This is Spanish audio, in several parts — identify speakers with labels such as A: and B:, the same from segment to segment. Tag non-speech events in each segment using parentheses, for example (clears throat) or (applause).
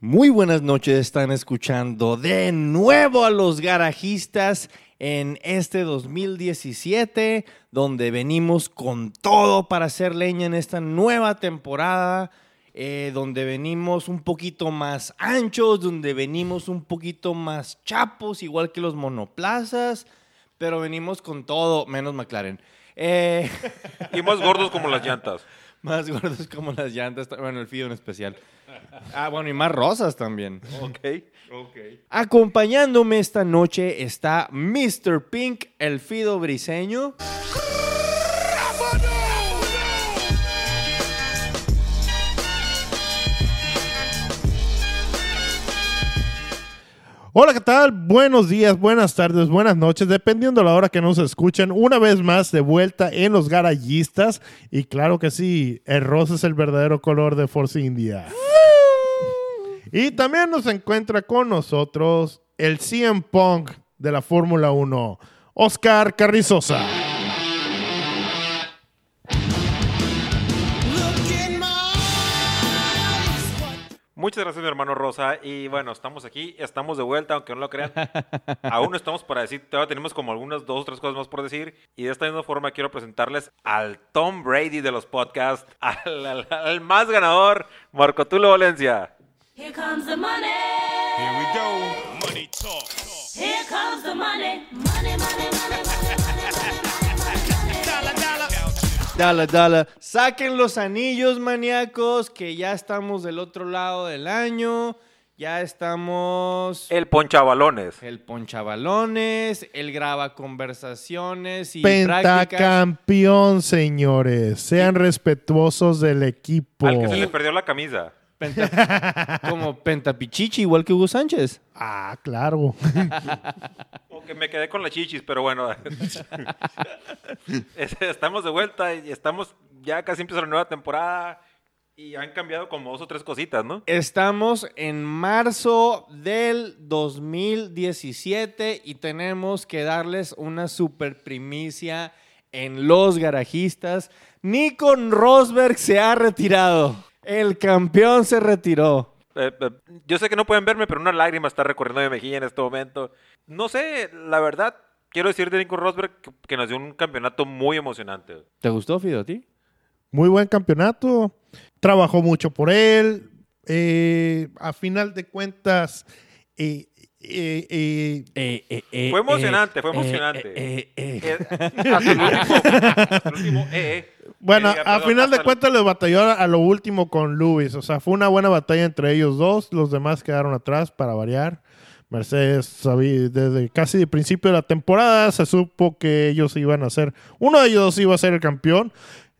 A: Muy buenas noches, están escuchando de nuevo a los garajistas en este 2017, donde venimos con todo para hacer leña en esta nueva temporada, eh, donde venimos un poquito más anchos, donde venimos un poquito más chapos, igual que los monoplazas, pero venimos con todo, menos McLaren. Eh, (laughs)
B: Y más gordos como las llantas.
A: más gordos como las llantas, bueno, el Fido en especial. Ah, bueno, y más rosas también.
B: Ok.
A: Acompañándome esta noche está Mr. Pink, el Fido Briseño.
C: Hola, ¿qué tal? Buenos días, buenas tardes, buenas noches, dependiendo de la hora que nos escuchen. Una vez más de vuelta en los garayistas. Y claro que sí, el rosa es el verdadero color de Force India. Y también nos encuentra con nosotros el CM Punk de la Fórmula 1, Oscar Carrizosa.
B: Muchas gracias, mi hermano Rosa. Y bueno, estamos aquí, estamos de vuelta, aunque no lo crean. (laughs) Aún no estamos para decir, todavía tenemos como algunas dos o tres cosas más por decir. Y de esta misma forma quiero presentarles al Tom Brady de los podcasts, al, al- al más ganador, Marco Tulo Valencia.
D: Here comes the money.
E: Here we go. Money talk.
D: Here comes the money. Money, money, money, money.
E: Dollar, dollar.
A: Dale, dale. Saquen los anillos, maníacos, que ya estamos del otro lado del año. Ya estamos...
B: El Ponchabalones.
A: El ponchabalones, el graba conversaciones y prácticas.
C: Pentacampeón, señores. Sean respetuosos del equipo.
B: Al que se le perdió la camisa.
A: Penta- (laughs) como pentapichichi, igual que Hugo Sánchez.
C: Ah, claro. (laughs)
B: Aunque me quedé con las chichis, pero bueno. (laughs) Es- estamos de vuelta y estamos ya casi empieza la nueva temporada y han cambiado como dos o tres cositas, ¿no?
A: Estamos en marzo del 2017 y tenemos que darles una super primicia en Los Garajistas. Nico Rosberg se ha retirado. El campeón se retiró.
B: Eh, eh, yo sé que no pueden verme, pero una lágrima está recorriendo mi mejilla en este momento. No sé, la verdad, quiero decir de Nico Rosberg que, que nos dio un campeonato muy emocionante.
A: ¿Te gustó, Fido, a ti?
C: Muy buen campeonato. Trabajó mucho por él. Eh, a final de cuentas, eh, eh, eh,
B: Fue emocionante, fue emocionante.
A: eh, eh.
B: Eh, hasta el último, hasta el último, eh, eh.
C: Bueno,
B: diga,
C: a final de cuentas le batalló a, lo último con Lewis. O sea, fue una buena batalla entre ellos dos. Los demás quedaron atrás para variar. Mercedes desde casi el principio de la temporada se supo que ellos iban a ser, uno de ellos dos iba a ser el campeón.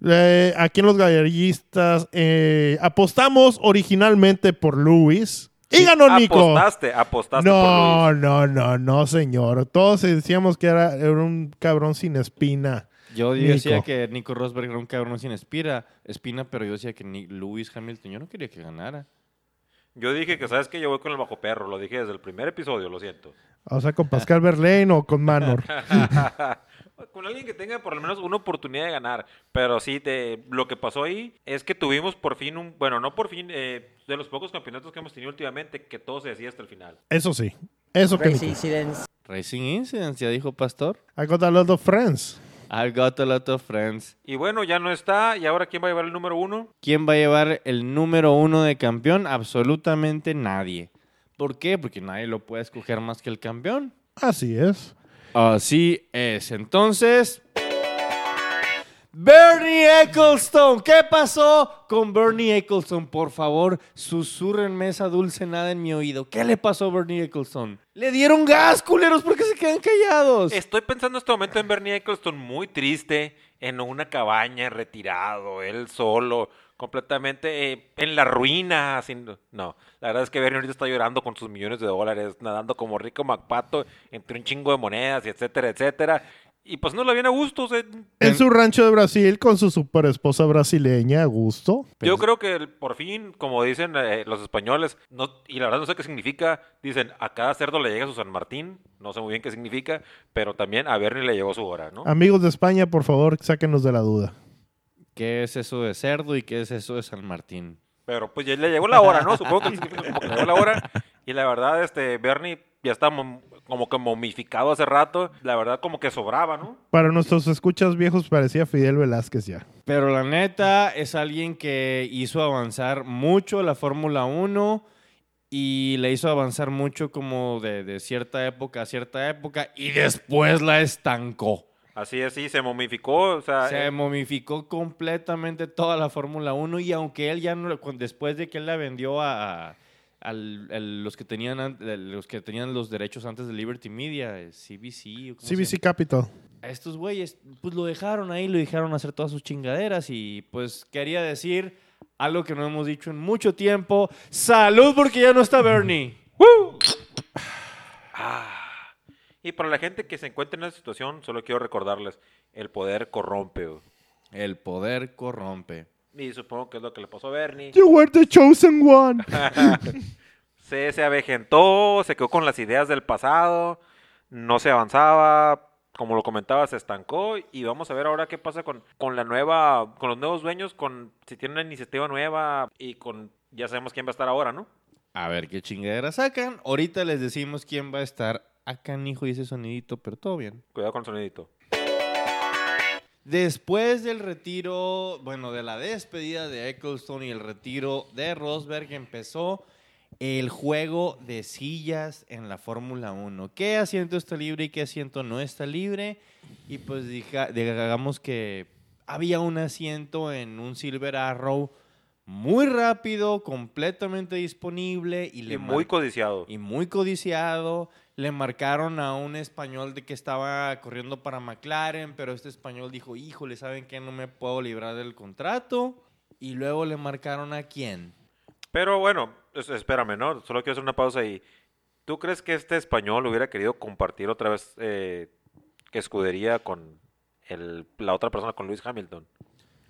C: Eh, aquí en los galleristas eh, apostamos originalmente por Lewis y ganó Nico.
B: Apostaste, apostaste por
C: No,
B: Luis.
C: no, no, no, señor. Todos decíamos que era, era un cabrón sin espina.
A: Yo
C: Nico.
A: decía que Nico Rosberg era un cabrón sin espira, espina, pero yo decía que ni Lewis Hamilton, yo no quería que ganara.
B: Yo dije que, ¿sabes que Yo voy con el bajo perro, lo dije desde el primer episodio, lo siento.
C: O sea, con Pascal Verlaine o con Manor. (laughs)
B: con alguien que tenga por lo menos una oportunidad de ganar. Pero sí, te- lo que pasó ahí es que tuvimos por fin un, bueno, no por fin, eh, de los pocos campeonatos que hemos tenido últimamente, que todo se decía hasta el final.
C: Eso sí. Eso que
F: Race
C: Nico.
F: incidents.
A: Racing Incidents, ya dijo Pastor.
C: I got a lot of friends.
A: I got a lot of friends.
B: Y bueno, ya no está. ¿Y ahora quién va a llevar el número uno?
A: ¿Quién va a llevar el número uno de campeón? Absolutamente nadie. ¿Por qué? Porque nadie lo puede escoger más que el campeón.
C: Así es.
A: Así es. Entonces. Bernie Ecclestone. ¿Qué pasó con Bernie Ecclestone? Por favor, susurrenme esa dulce nada en mi oído. ¿Qué le pasó a Bernie Ecclestone? Le dieron gas, culeros, ¿por qué se quedan callados?
B: Estoy pensando en este momento en Bernie Ecclestone muy triste, en una cabaña, retirado, él solo, completamente eh, en la ruina. Haciendo... No, la verdad es que Bernie ahorita está llorando con sus millones de dólares, nadando como rico MacPato entre un chingo de monedas y etcétera, etcétera. Y pues no le viene a gusto. o sea,
C: En su rancho de Brasil con su super esposa brasileña, a gusto.
B: Yo creo que el- por fin, como dicen eh, los españoles, no, y la verdad no sé qué significa, dicen, a cada cerdo le llega su San Martín, no sé muy bien qué significa, pero también a Bernie le llegó su hora, ¿no?
C: Amigos de España, por favor, sáquenos de la duda.
A: ¿Qué es eso de cerdo y qué es eso de San Martín?
B: Pero pues ya le llegó la hora, ¿no? Supongo que le llegó la hora. Y la verdad, este, Bernie ya está como que momificado hace rato. La verdad, como que sobraba, ¿no?
C: Para nuestros escuchas viejos parecía Fidel Velázquez ya.
A: Pero la neta es alguien que hizo avanzar mucho la Fórmula 1 y la hizo avanzar mucho como de, de cierta época a cierta época y después la estancó.
B: Así es, sí, se momificó. O sea,
A: Se
B: eh,
A: momificó completamente toda la Fórmula 1 y aunque él ya no, después de que él la vendió a, a- al- al- los que tenían an- los que tenían los derechos antes de Liberty Media, eh, CBC, se
C: CBC Capital.
A: a estos güeyes, pues lo dejaron ahí, lo dejaron hacer todas sus chingaderas y pues quería decir algo que no hemos dicho en mucho tiempo. ¡Salud porque ya no está Bernie! (laughs)
B: y para la gente que se encuentra en esa situación, solo quiero recordarles, el poder corrompe.
A: El poder corrompe.
B: Y supongo que es lo que le pasó a Bernie.
C: You were the chosen one. (laughs)
B: Se, se avejentó, se quedó con las ideas del pasado, no se avanzaba, como lo comentaba, se estancó y vamos a ver ahora qué pasa con, con la nueva, con los nuevos dueños, con si tienen una iniciativa nueva y con ya sabemos quién va a estar ahora, ¿no?
A: A ver qué chingadera sacan. Ahorita les decimos quién va a estar. Acá, hijo, y ese sonidito, pero todo bien.
B: Cuidado con el sonidito.
A: Después del retiro, bueno, de la despedida de Ecclestone y el retiro de Rosberg, empezó el juego de sillas en la Fórmula 1. ¿Qué asiento está libre y qué asiento no está libre? Y pues digamos que había un asiento en un Silver Arrow muy rápido, completamente disponible y, le
B: Y muy codiciado.
A: y muy codiciado. Le marcaron a un español de que estaba corriendo para McLaren, pero este español dijo, híjole, ¿saben qué? No me puedo librar del contrato. Y luego le marcaron a quién.
B: Pero bueno, es- espérame, ¿no? Solo quiero hacer una pausa ahí. ¿Tú crees que este español hubiera querido compartir otra vez eh, que escudería con el- la otra persona, con Lewis Hamilton?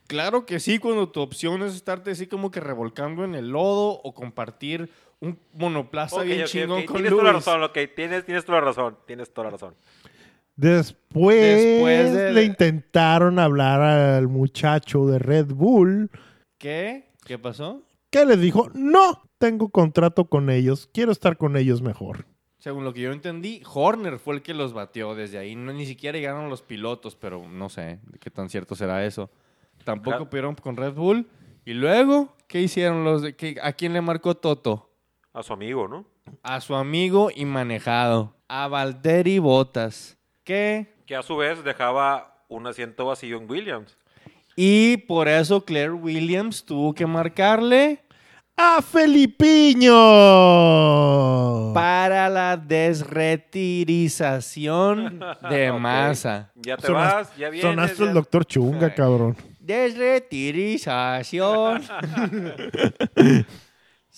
A: Claro que sí, cuando tu opción es estarte así como que revolcando en el lodo o compartir un monoplaza
B: Ok,
A: bien
B: ok,
A: chingón
B: ok,
A: con
B: Tienes toda la razón, ok, tienes, tienes toda la razón, tienes toda la razón.
C: Después,
A: Después de-
C: le intentaron hablar al muchacho de Red Bull
A: ¿Qué? ¿Qué pasó?
C: que le dijo, no, tengo contrato con ellos, quiero estar con ellos mejor.
A: Según lo que yo entendí, Horner fue el que los batió desde ahí. No, ni siquiera llegaron los pilotos, pero no sé de qué tan cierto será eso. Tampoco
B: Claro.
A: pudieron con Red Bull. Y luego, ¿qué hicieron los de, qué- ¿A quién le marcó Toto?
B: A su amigo, ¿no?
A: A su amigo y manejado, a Valtteri Bottas. ¿Qué?
B: Que a su vez dejaba un asiento vacío en Williams.
A: Y por eso Claire Williams tuvo que marcarle
C: ¡A Felipiño!
A: para la desretirización (laughs) de masa.
B: Ya te
C: Sonas-
B: vas, ya vienes.
C: Sonaste
B: ya-
C: el doctor Chunga,
A: Ay. (laughs)
C: cabrón.
A: Desretirización. (laughs)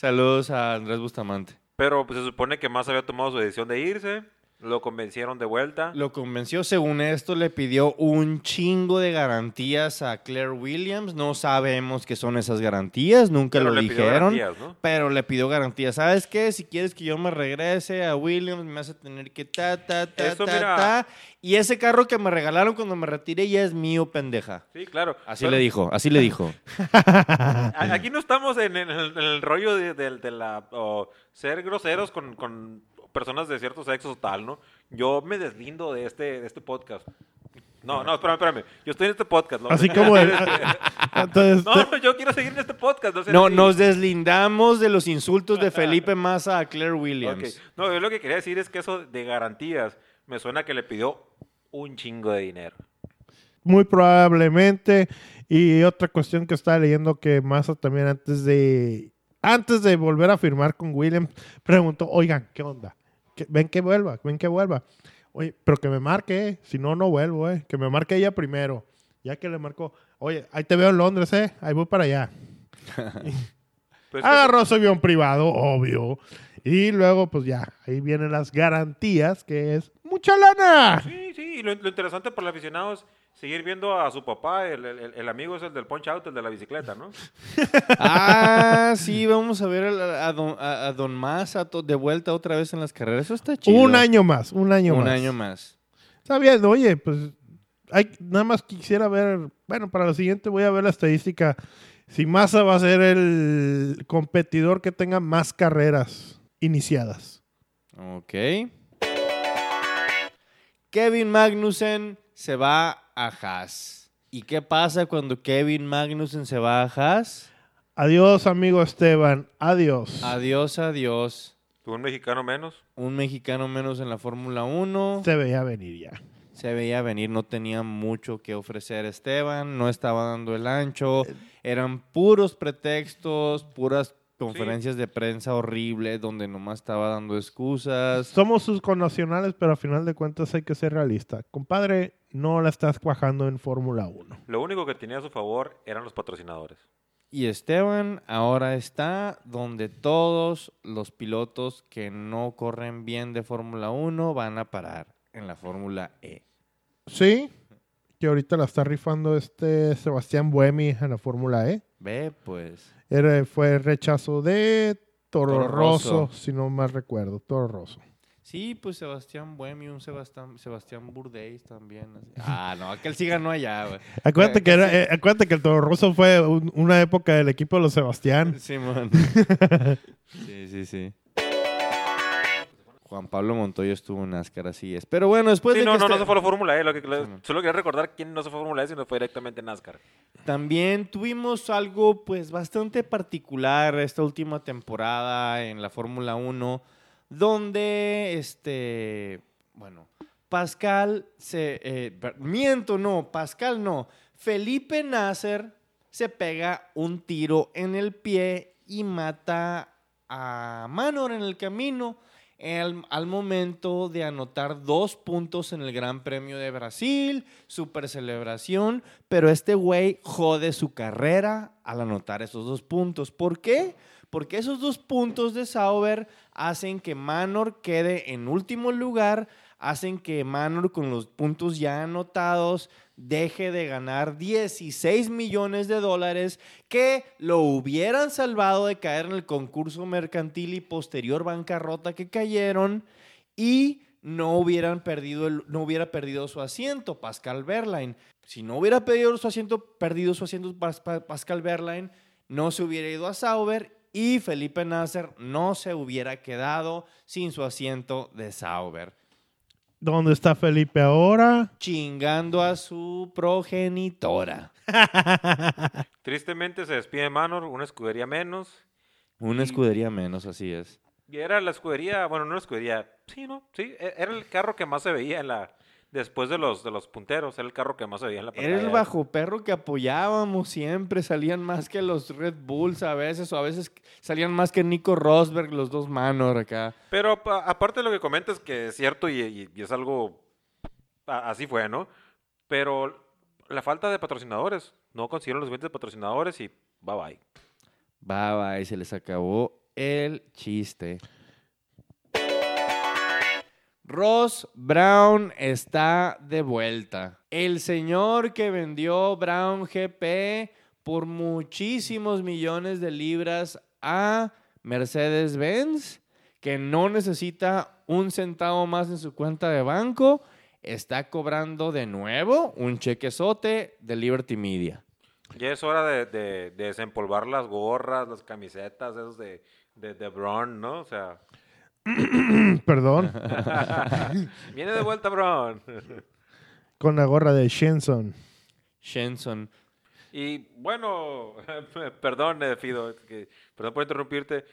A: Saludos a Andrés Bustamante.
B: Pero pues, se supone que más había tomado su decisión de irse. Lo convencieron de vuelta.
A: Lo convenció, según esto, le pidió un chingo de garantías a Claire Williams. No sabemos qué son esas garantías, nunca
B: Pero
A: lo dijeron. Pero le pidió garantías. ¿Sabes qué? Si quieres que yo me regrese a Williams, me vas a tener que ta, ta, ta,
B: Eso,
A: ta,
B: mira.
A: ta. Y ese carro que me regalaron cuando me retiré ya es mío, pendeja.
B: Sí, claro.
A: Así
B: Pero-
A: le dijo, así le dijo. (laughs)
B: Aquí no estamos en, el, en el rollo de, de- de la ser groseros con, con personas de cierto sexo o tal, ¿no? Yo me deslindo de este, de este podcast. No, no, espérame, espérame. Yo estoy en este podcast. ¿no?
C: Así como el- (laughs) Entonces,
B: No, yo quiero seguir en este podcast. No, sé
A: No,
B: si-
A: nos deslindamos de los insultos de Felipe (laughs) Massa a Claire Williams.
B: Ok. No, yo lo que quería decir es que eso de garantías me suena que le pidió un chingo de dinero.
C: muy probablemente. Y otra cuestión que estaba leyendo que Massa también antes de antes de volver a firmar con Williams preguntó, oigan, ¿qué onda? ¿Qué- ven que vuelva, ven que vuelva. Oye, pero que me marque, eh, si no, no vuelvo, eh. Que me marque ella primero. Ya que le marcó, oye, ahí te veo en Londres, eh. Ahí voy para allá. (laughs)
B: Pues,
C: Agarró su avión privado, obvio. Y luego, pues ya, ahí vienen las garantías, que es mucha lana.
B: Sí, sí, y lo, lo interesante para el aficionado es seguir viendo a su papá, el, el- el amigo es el del punch out, el de la bicicleta, ¿no? (laughs)
A: Ah, sí, vamos a ver a, a don, a- a don Massa to- de vuelta otra vez en las carreras. Eso está chido.
C: Un año más, un año
A: Un
C: más.
A: año más.
C: Está bien, oye, pues hay, nada más quisiera ver, bueno, para lo siguiente voy a ver la estadística. si Massa va a ser el competidor que tenga más carreras iniciadas.
A: Ok. Kevin Magnussen se va a Haas. ¿Y qué pasa cuando Kevin Magnussen se va a Haas?
C: Adiós, amigo Esteban. Adiós.
A: Adiós, adiós.
B: Un mexicano menos.
A: Un mexicano menos en la Fórmula 1.
C: Se veía venir ya.
A: Se veía venir, no tenía mucho que ofrecer Esteban, no estaba dando el ancho, eran puros pretextos, puras conferencias de prensa horribles donde nomás estaba dando excusas.
C: Somos sus connacionales, pero a final de cuentas hay que ser realista. Compadre, no la estás cuajando en Fórmula 1.
B: Lo único que tenía a su favor eran los patrocinadores.
A: Y Esteban ahora está donde todos los pilotos que no corren bien de Fórmula 1 van a parar en la Fórmula E.
C: Sí, que ahorita la está rifando este Sebastián Buemi en la Fórmula E.
A: Ve, pues.
C: Era- fue rechazo de Toro,
A: Toro
C: Rosso,
A: Rosso.
C: si no mal recuerdo, Toro Rosso.
A: Sí, pues Sebastián Buemi, un Sebastián, Sebastián Burdeis también. así. Ah, no, aquel sí ganó allá, güey.
C: Acuérdate
A: Eh,
C: que, era, eh, acuérdate que el Toro Rosso fue un- una época del equipo de los Sebastián.
A: Simón. (laughs) Sí, sí, sí. Juan Pablo Montoya estuvo en NASCAR, así es. Pero bueno, después
B: sí,
A: de
B: no,
A: que
B: no, no
A: este-
B: se fue a la Fórmula E. Lo que, lo-
A: Sí, man.
B: solo quería recordar quién no se fue a Fórmula E, sino fue directamente NASCAR.
A: También tuvimos algo pues bastante particular esta última temporada en la Fórmula 1, donde este, bueno, Pascal se, eh, miento, no, Pascal no, Felipe Nasser se pega un tiro en el pie y mata a Manor en el camino al, al momento de anotar dos puntos en el Gran Premio de Brasil, super celebración, pero este güey jode su carrera al anotar esos dos puntos. ¿Por qué? Porque esos dos puntos de Sauber hacen que Manor quede en último lugar, hacen que Manor con los puntos ya anotados deje de ganar 16 millones de dólares que lo hubieran salvado de caer en el concurso mercantil y posterior bancarrota que cayeron y no hubieran perdido el- no hubiera perdido su asiento Pascal Berline. Si no hubiera perdido su asiento, perdido su asiento Pas- Pa- Pascal Berline, no se hubiera ido a Sauber y Felipe Nasser no se hubiera quedado sin su asiento de Sauber
C: ¿Dónde está Felipe ahora?
A: chingando a su progenitora. (laughs)
B: Tristemente se despide Manor, una escudería menos.
A: Una escudería menos, así es.
B: Y era la escudería, bueno, no la escudería, sí, ¿no? Sí, e- era el carro que más se veía en la... Después de los, de los punteros, era el carro que más se veía en la
A: Era el
B: pantalla.
A: bajo perro que apoyábamos siempre. Salían más que los Red Bulls a veces, o a veces salían más que Nico Rosberg, los dos Manor acá.
B: Pero pa- aparte de lo que comentas, que es cierto y, y- y es algo... a- así fue, ¿no? Pero la falta de patrocinadores. No consiguieron los 20 patrocinadores y bye bye.
A: Va, y se les acabó el chiste. Ross Brown está de vuelta. El señor que vendió Brown GP por muchísimos millones de libras a Mercedes-Benz, que no necesita un centavo más en su cuenta de banco, está cobrando de nuevo un chequezote de Liberty Media.
B: Ya es hora de, de- de desempolvar las gorras, las camisetas, esos de, de, de Braun, ¿no? O sea, (clears throat)
C: Perdón. (laughs)
B: viene de vuelta Braun.
C: Con la gorra de Shenson.
A: Shenson.
B: Y bueno, (laughs) perdón, eh, Fido, que- perdón por interrumpirte,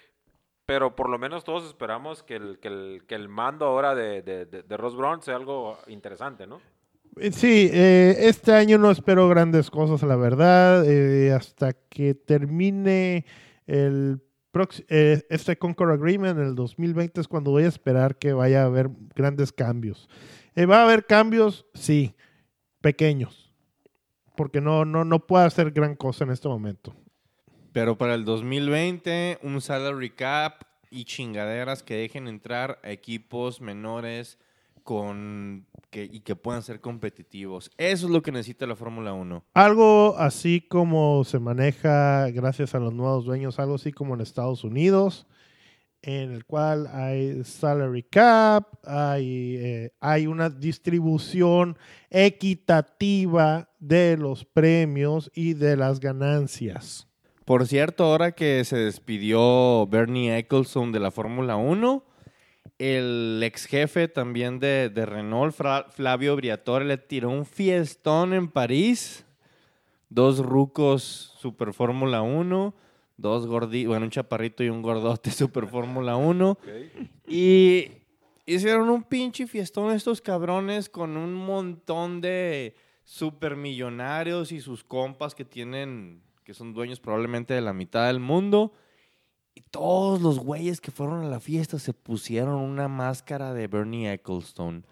B: pero por lo menos todos esperamos que el, que el, que el mando ahora de, de, de, de Ross Brown sea algo interesante, ¿no?
C: Eh, Sí, eh, este año no espero grandes cosas, la verdad. eh, hasta que termine el eh, este Concord Agreement en el 2020 es cuando voy a esperar que vaya a haber grandes cambios. Eh, ¿Va a haber cambios? Sí, pequeños. Porque no, no, no puedo hacer gran cosa en este momento.
A: Pero para el 2020, un salary cap y chingaderas que dejen entrar a equipos menores con que, y que puedan ser competitivos. Eso es lo que necesita la Fórmula 1.
C: Algo así como se maneja gracias a los nuevos dueños, algo así como en Estados Unidos, en el cual hay salary cap, hay, eh, hay una distribución equitativa de los premios y de las ganancias.
A: Por cierto, ahora que se despidió Bernie Ecclestone de la Fórmula 1, el ex jefe también de, de Renault, Fra- Flavio Briatore, le tiró un fiestón en París. Dos rucos Super Fórmula 1, dos gorditos, bueno, un chaparrito y un gordote (laughs) Super Fórmula 1. Y hicieron un pinche fiestón estos cabrones con un montón de supermillonarios y sus compas que tienen, que son dueños probablemente de la mitad del mundo. Y todos los güeyes que fueron a la fiesta se pusieron una máscara de Bernie Ecclestone.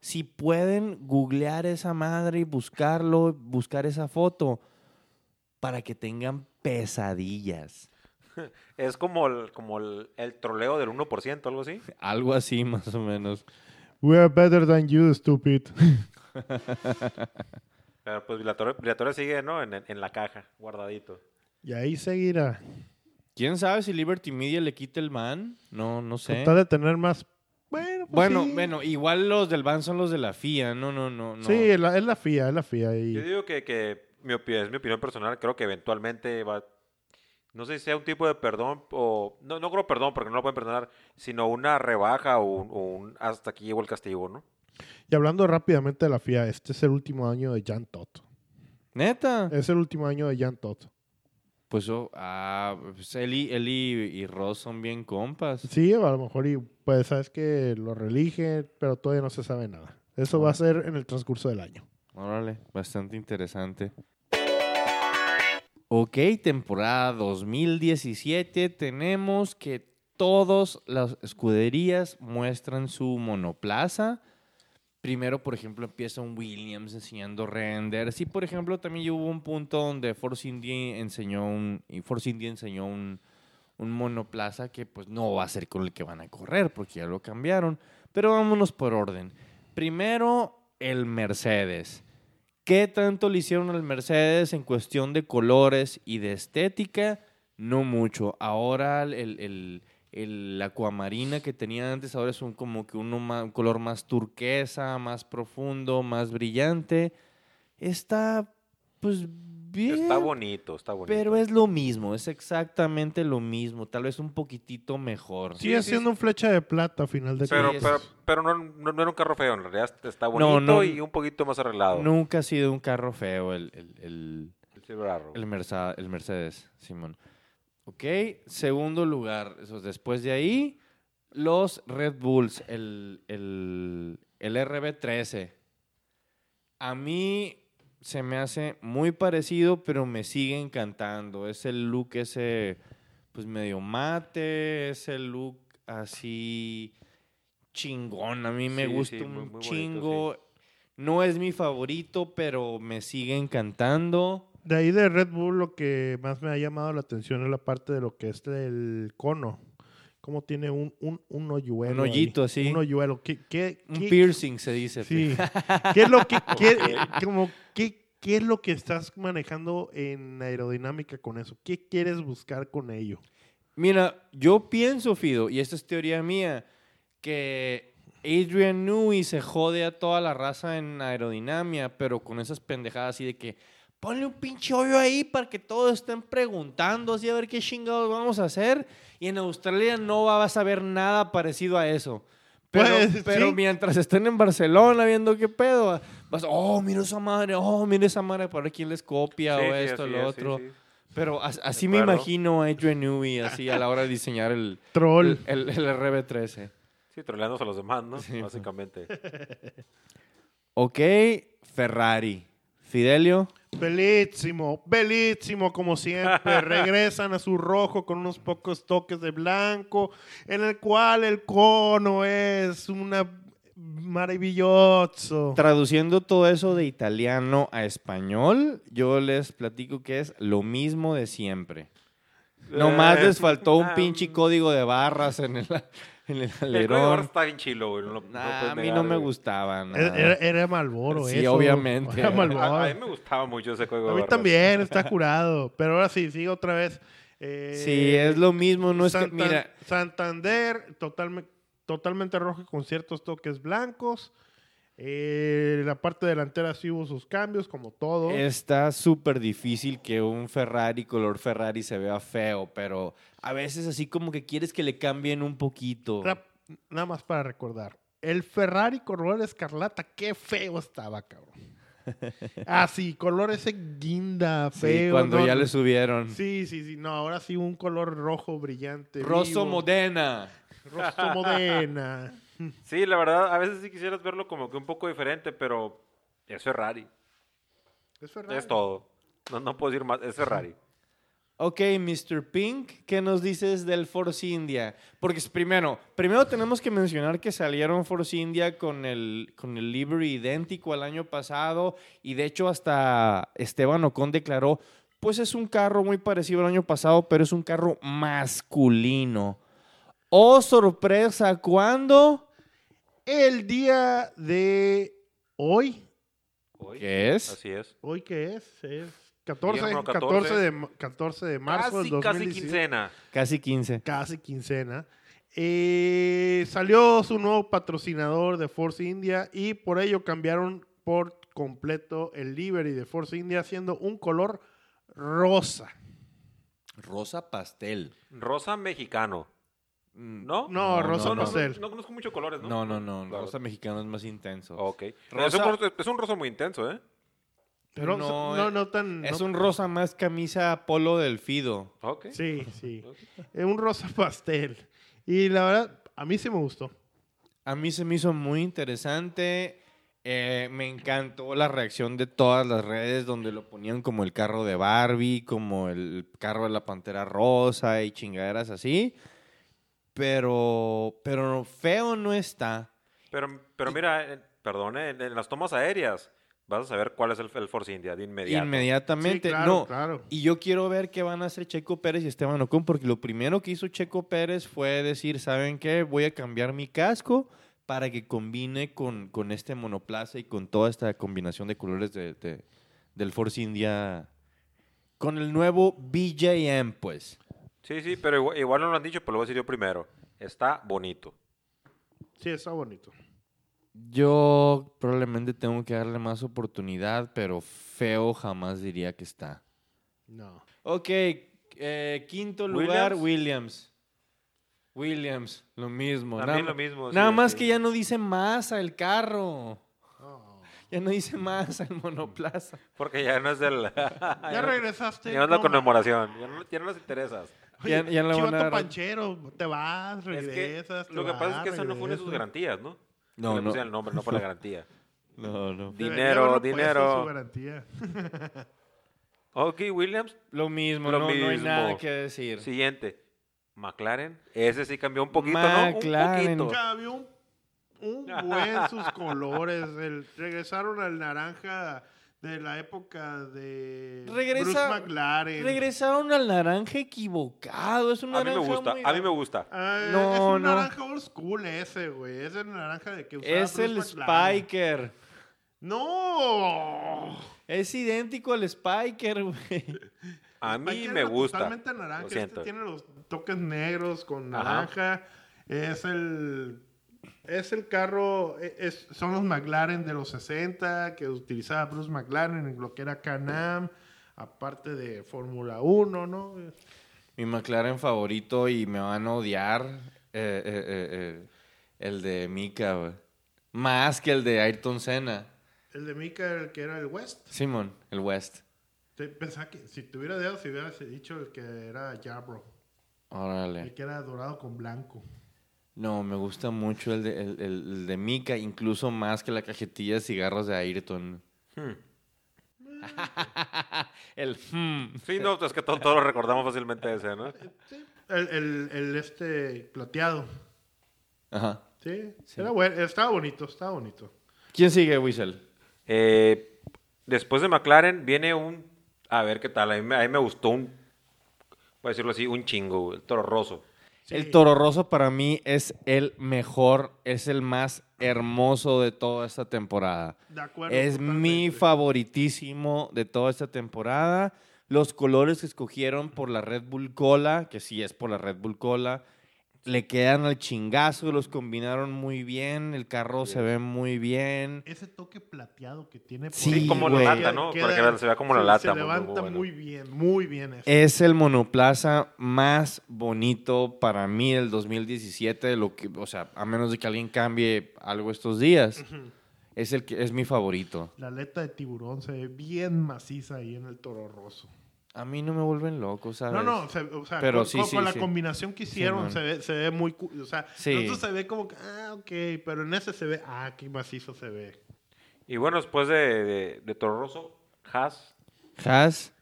A: Si pueden googlear esa madre y buscarlo, buscar esa foto para que tengan pesadillas. (laughs)
B: Es como el, como el, el troleo del 1%, algo así. (laughs)
A: Algo así más o menos.
C: We are better than you, stupid. (laughs)
B: Pero pues Briatore sigue, ¿no? En- en la caja, guardadito.
C: y ahí seguirá.
A: ¿Quién sabe si Liberty Media le quita el ban? No, no sé.
C: Tratar de tener más. Bueno, pues
A: Bueno,
C: sí.
A: bueno, igual los del ban son los de la FIA. No, no, no, no.
C: Sí, es la, es la FIA, es la FIA. Y...
B: Yo digo que, que mi es mi opinión personal, creo que eventualmente va, no sé si sea un tipo de perdón o, no, no creo perdón porque no lo pueden perdonar, sino una rebaja o un, o un hasta aquí llegó el castigo, ¿no?
C: Y hablando rápidamente de la FIA, este es el último año de Jan Todt.
A: Neta.
C: Es el último año de Jan Todt.
A: Pues, oh, ah, pues Eli, Eli y Ross son bien compas.
C: Sí, a lo mejor, y pues sabes que lo relige, pero todavía no se sabe nada. Eso va a ser en el transcurso del año.
A: Órale, bastante interesante. Ok, temporada 2017. Tenemos que todas las escuderías muestran su monoplaza. Primero, por ejemplo, empieza un Williams enseñando renders. Y, por ejemplo, también hubo un punto donde Force India enseñó un, Force India enseñó un monoplaza que pues no va a ser con el que van a correr porque ya lo cambiaron. Pero vámonos por orden. Primero, el Mercedes. ¿Qué tanto le hicieron al Mercedes en cuestión de colores y de estética? No mucho. Ahora el, el, el acuamarina que tenía antes ahora es un, como que uno ma- un color más turquesa, más profundo, más brillante. Está, pues, bien.
B: Está bonito, está bonito.
A: Pero es lo mismo, es exactamente lo mismo, tal vez un poquitito mejor.
C: Sigue
B: sí,
C: siendo un flecha de plata a final de
B: pero,
A: Sí,
B: pero, pero no, no, no era un carro feo, en realidad está bonito
A: no.
B: y un poquito más arreglado.
A: Nunca ha sido un carro feo el, el, el,
B: El
A: el Mercedes, Simón. Ok, segundo lugar, eso, después de ahí, los Red Bulls, el, el, el RB13. A mí se me hace muy parecido, pero me sigue encantando. Es el look ese, pues medio mate, es el look así chingón. A mí me
B: Sí,
A: gusta
B: sí,
A: un
B: muy- muy bonito,
A: chingo. No es mi favorito, pero me sigue encantando.
C: De ahí de Red Bull lo que más me ha llamado la atención es la parte de lo que es el cono. Cómo tiene un, un, un hoyuelo.
A: Un hoyito
C: ahí.
A: así.
C: Un hoyuelo. ¿Qué, qué,
A: Un
C: qué-
A: piercing se dice.
C: Sí. (laughs) ¿Qué es lo que, qué, (laughs) como, qué, qué es lo que estás manejando en aerodinámica con eso? ¿Qué quieres buscar con ello?
A: Mira, yo pienso, Fido, y esta es teoría mía, que Adrian Newey se jode a toda la raza en aerodinámica, pero con esas pendejadas así de que ponle un pinche hoyo ahí para que todos estén preguntando así a ver qué chingados vamos a hacer. Y en Australia no vas a ver nada parecido a eso. Pero,
C: Pues,
A: pero
C: sí.
A: mientras estén en Barcelona viendo qué pedo, vas, oh, mira esa madre, oh, mira esa madre, para ver quién les copia
B: Sí,
A: o
B: sí,
A: esto,
B: así
A: lo
B: sí,
A: otro.
B: sí.
A: Pero as- así me imagino a Adrian Newey, así a la hora de diseñar el,
C: Troll.
A: el, el- el RB13.
B: Sí, troleándose a los demás, ¿no?
A: Sí.
B: Básicamente.
A: Ok, Ferrari. Fidelio.
C: Belísimo, belísimo como siempre. (laughs) Regresan a su rojo con unos pocos toques de blanco, en el cual el cono es una maravilloso.
A: Traduciendo todo eso de italiano a español, yo les platico que es lo mismo de siempre. (laughs) Nomás les faltó un pinche código de barras en el, (laughs) en el
B: El
A: alerón.
B: está bien chilo, güey. no no
A: a mí
B: negar,
A: no me
B: güey.
A: gustaba.
C: Era,
A: nada.
C: era, era Malboro
A: Sí,
C: eso.
A: obviamente.
C: Era
B: A,
C: Marlboro.
B: a mí me gustaba mucho ese código
C: A mí también, está (laughs) curado. Pero ahora sí, sigue otra vez. Eh,
A: Sí, es lo mismo. No es que,
C: Santan-
A: mira,
C: Santander, totalmente, totalmente rojo con ciertos toques blancos. Eh, la parte delantera sí hubo sus cambios, como todo.
A: Está súper difícil que un Ferrari color Ferrari se vea feo, pero a veces así como que quieres que le cambien un poquito.
C: Rap- nada más para recordar. El Ferrari color escarlata, qué feo estaba, cabrón. (laughs) ah, sí, color ese guinda,
A: Sí,
C: feo.
A: cuando
C: no,
A: ya le subieron.
C: Sí, sí, sí. No, ahora sí un color rojo brillante.
A: Rosso
C: vivo.
A: Modena.
C: Rosso Modena. (laughs)
B: Sí, la verdad, a veces sí quisieras verlo como que un poco diferente, pero es Ferrari.
C: Es Ferrari.
B: Es todo. No, no puedo decir más, es Ferrari. (laughs)
A: Ok, Mr. Pink, ¿qué nos dices del Force India? Porque primero, primero tenemos que mencionar que salieron Force India con el, con el livery idéntico al año pasado y de hecho hasta Esteban Ocon declaró, pues es un carro muy parecido al año pasado, pero es un carro masculino. Oh, sorpresa, ¿cuándo?
C: El día de hoy.
B: Hoy.
A: ¿Qué es?
B: Así es.
C: ¿Hoy qué es? Es 14,
B: Viernes
C: 14.
B: 14
C: de, ma- 14 de marzo del
B: Casi, casi
C: 2017.
B: quincena.
A: Casi 15.
C: Casi quincena. Eh, salió su nuevo patrocinador de Force India y por ello cambiaron por completo el livery de Force India haciendo un color rosa.
A: Rosa pastel.
B: Rosa mexicano. ¿No?
C: No, rosa
B: no, no,
C: pastel.
B: no conozco muchos colores, ¿no?
A: No, no, no.
B: Claro.
A: Rosa mexicano es más intenso.
B: Ok.
A: Rosa-
B: Es, un, rosa- es un rosa muy intenso, ¿eh?
C: Pero
A: No,
C: no,
A: eh,
C: no, tan...
A: Es
C: no-
A: un rosa más camisa polo del Fido.
B: Ok.
C: Sí, sí. Es un rosa pastel. Y la verdad, a mí sí me gustó.
A: A mí se me hizo muy interesante. Eh, me encantó la reacción de todas las redes donde lo ponían como el carro de Barbie, como el carro de la Pantera Rosa y chingaderas así. Pero, pero feo no está.
B: Pero, pero mira, perdón, en, en las tomas aéreas vas a saber cuál es el, el Force India de inmediato.
A: Inmediatamente.
C: Sí, claro,
A: no.
C: claro.
A: Y yo quiero ver qué van a hacer Checo Pérez y Esteban Ocon, porque lo primero que hizo Checo Pérez fue decir, ¿saben qué? Voy a cambiar mi casco para que combine con, con este monoplaza y con toda esta combinación de colores de, de- del Force India. Con el nuevo BJM, pues.
B: Sí, sí, pero igual, igual no lo han dicho, pero lo voy a decir yo primero. Está bonito.
C: Sí, está bonito.
A: Yo probablemente tengo que darle más oportunidad, pero feo jamás diría que está.
C: No.
A: Ok, eh, quinto lugar, Williams. Williams, lo mismo.
B: También
A: nada
B: lo mismo,
A: Nada
B: sí,
A: más que ya no dice más al carro. Ya no dice más al monoplaza.
B: Porque ya no es del... (laughs)
C: Ya regresaste.
B: Ya no es la conmemoración. Ya no, ya no les interesas.
C: Oye,
A: Ya- ya le
C: chivato
A: dar-
C: panchero, te vas,
B: Es que
C: regresas.
B: lo
C: te
B: que pasa es que eso no fue una de sus garantías, ¿no?
A: No,
B: Que le
A: no.
B: pusieron el nombre, no fue la garantía. (laughs)
A: No, no.
B: Dinero, dinero.
C: su garantía.
B: Ok, Williams.
A: Lo mismo,
B: Lo
A: no, no hay nada que decir.
B: Siguiente. McLaren. Ese sí cambió un poquito, ¿no?
A: McLaren.
B: Un poquito.
C: Cambió un, un buen sus colores. el- regresaron al naranja de la época de
A: Regresa-
C: Bruce McLaren.
A: Regresaron al naranja equivocado. Es un
B: A mí
A: naranja
B: me gusta,
A: muy-
B: a mí me gusta.
C: Ah,
A: No,
C: es un
A: no.
C: naranja old school ese, güey. Es el naranja de que usaba
A: Es
C: Bruce
A: el
C: McLaren.
A: Spiker.
C: ¡No!
A: Es idéntico al Spiker, güey.
B: A mí
C: Spiker
B: me gusta.
C: Totalmente naranja.
B: Lo
C: Este tiene los toques negros con
B: Ajá.
C: naranja. Es el. Es el carro. e- es- son los McLaren de los 60 que utilizaba Bruce McLaren en lo que era Can-Am. Aparte de Fórmula 1, ¿no?
A: Mi McLaren favorito y me van a odiar. eh, eh, eh, el de Mika. Más que el de Ayrton Senna.
C: El de Mika, el que era el West.
A: Simon, el West.
C: Te- Pensaba que si tuviera dedos, si hubieras dicho el que era Jabro. El
A: Órale.
C: que era dorado con blanco.
A: No, me gusta mucho el de, el, el- el de Mika, incluso más que la cajetilla de cigarros de Ayrton.
B: Hmm. (laughs)
A: el hmm.
B: Sí, no, es que to- todos lo recordamos fácilmente ese, ¿no?
C: El, el, el este plateado.
A: Ajá.
C: Sí, Era bueno, estaba bonito, estaba bonito.
A: ¿Quién sigue, Whistle?
B: Eh, después de McLaren viene un... A ver qué tal. A mí, me- a mí me gustó un... Voy a decirlo así, un chingo, el Toro Rosso.
A: El Toro Rosso para mí es el mejor, es el más hermoso de toda esta temporada.
C: De acuerdo.
A: Es mi favoritísimo de toda esta temporada. Los colores que escogieron por la Red Bull Cola, que sí es por la Red Bull Cola, le quedan al chingazo, los combinaron muy bien, el carro se ve muy bien.
C: Ese toque plateado que tiene. por
A: Sí,
B: Sí, como
A: güey.
B: la lata, ¿no? Para que se vea como la lata.
C: Se
B: muy, muy
C: levanta
B: bueno.
C: muy bien, muy bien. eso.
A: Es el monoplaza más bonito para mí del 2017, de lo que, o sea, a menos de que alguien cambie algo estos días. Es el que es mi favorito.
C: La aleta de tiburón se ve bien maciza ahí en el toro roso.
A: A mí no me vuelven loco, ¿sabes?
C: No, no, se- o sea,
A: Pero
C: con,
A: sí,
C: con-
A: sí,
C: con la
A: sí.
C: combinación que hicieron se, ve, se ve muy... cu- O sea, otro se ve como que, ah, ok, pero en ese se ve, ah, qué macizo se ve.
B: Y bueno, después de, de, de Toro Rosso, Haas.
A: Haas.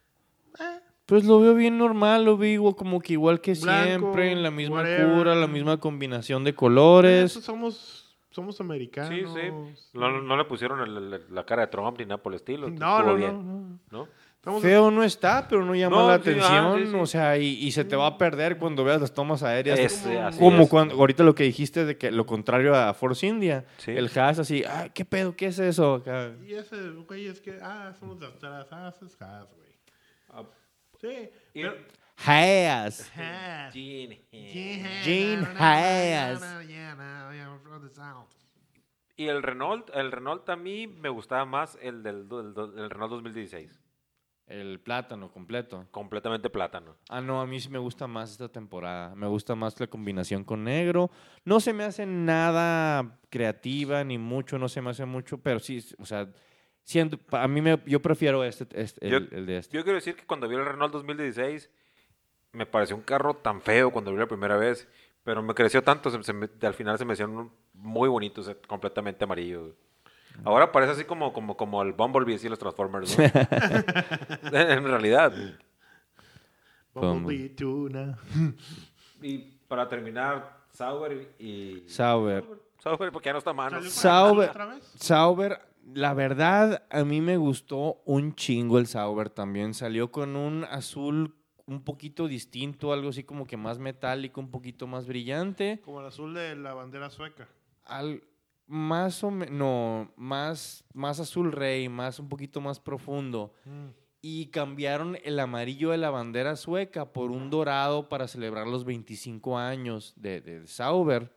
C: Eh.
A: Pues lo veo bien normal, lo veo como que igual que
C: Blanco,
A: siempre, en la misma
C: whatever.
A: cura, la misma combinación de
C: Eso
A: colores.
C: somos, somos americanos.
B: Sí, sí. No, no le pusieron el- el- la cara de Trump ni nada por el estilo.
C: No, no, no. ¿no? Estamos-
A: Feo no está, pero no llama
B: No,
A: la
B: sí,
A: atención,
B: sí, sí.
A: o sea, y, y se te va a perder cuando veas las tomas aéreas.
B: Así
A: como
B: es.
A: cuando ahorita lo que dijiste de que lo contrario a Force India,
B: Sí.
A: el Haas así, ah, ¿qué pedo? ¿Qué es eso? Acá.
C: Y ese, güey, es que, ah, somos de atrás, ah, ese es Haas, güey. Sí,
B: Y-
C: pero...
A: Haas.
C: Haas.
B: Gene.
A: Gene Haas.
B: Y el Renault, el Renault a mí me gustaba más el del el el Renault 2016.
A: El plátano completo.
B: Completamente plátano.
A: Ah, no, a mí sí me gusta más esta temporada. Me gusta más la combinación con negro. No se me hace nada creativa ni mucho, no se me hace mucho, pero sí, o sea, siento, a mí me, yo prefiero este, este-
B: Yo-
A: el, el de este.
B: Yo quiero decir que cuando vi el Renault 2016, me pareció un carro tan feo cuando lo vi la primera vez, pero me creció tanto, se- se me- al final se me hicieron muy bonitos, completamente amarillos. Ahora parece así como, como, como el Bumblebee y los Transformers, ¿no? (laughs) en realidad.
C: Bumblebee tuna.
B: Y para terminar, Sauber y...
A: Sauber.
B: Sauber, porque ya no está a mano.
C: ¿Salió con
A: Sauber.
C: otra vez?
A: Sauber, la verdad, a mí me gustó un chingo el Sauber también. Salió con un azul un poquito distinto, algo así como que más metálico, un poquito más brillante.
C: Como el azul de la bandera sueca.
A: Al, más o menos, no, más, más azul rey, más un poquito más profundo. Y cambiaron el amarillo de la bandera sueca por un dorado para celebrar los 25 años de, de Sauber,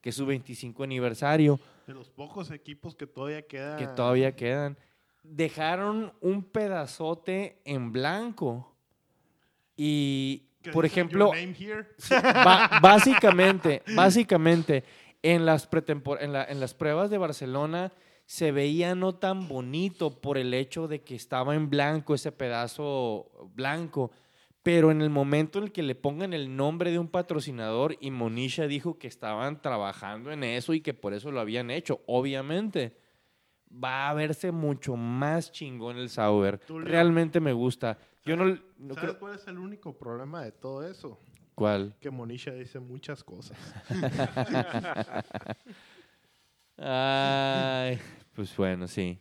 A: que es su 25 aniversario.
C: De los pocos equipos que todavía quedan.
A: que todavía quedan. Dejaron un pedazote en blanco. Y, por ejemplo, ba- básicamente, básicamente, en las, pretempor- en, la- en las pruebas de Barcelona se veía no tan bonito por el hecho de que estaba en blanco ese pedazo blanco. Pero en el momento en el que le pongan el nombre de un patrocinador y Monisha dijo que estaban trabajando en eso y que por eso lo habían hecho, obviamente va a verse mucho más chingón el Sauber. Realmente me gusta. Yo no, no
C: ¿Sabes
A: creo...
C: cuál es el único problema de todo eso?
A: ¿Cuál?
C: Que Monisha dice muchas cosas. (laughs)
A: Ay, pues bueno, sí.